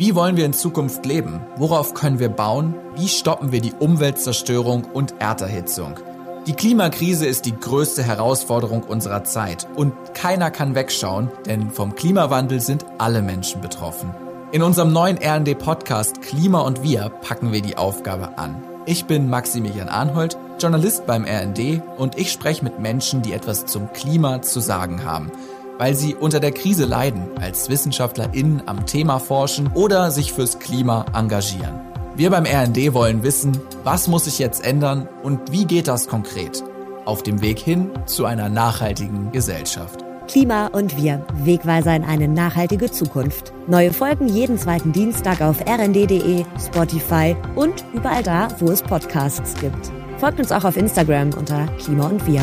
Wie wollen wir in Zukunft leben? Worauf können wir bauen? Wie stoppen wir die Umweltzerstörung und Erderhitzung? Die Klimakrise ist die größte Herausforderung unserer Zeit und keiner kann wegschauen, denn vom Klimawandel sind alle Menschen betroffen. In unserem neuen RD-Podcast Klima und Wir packen wir die Aufgabe an. Ich bin Maximilian Arnhold, Journalist beim RND und ich spreche mit Menschen, die etwas zum Klima zu sagen haben weil sie unter der Krise leiden, als WissenschaftlerInnen am Thema forschen oder sich fürs Klima engagieren. Wir beim RND wollen wissen, was muss sich jetzt ändern und wie geht das konkret? Auf dem Weg hin zu einer nachhaltigen Gesellschaft. Klima und wir. Wegweiser in eine nachhaltige Zukunft. Neue Folgen jeden zweiten Dienstag auf rnd.de, Spotify und überall da, wo es Podcasts gibt. Folgt uns auch auf Instagram unter Klima und wir.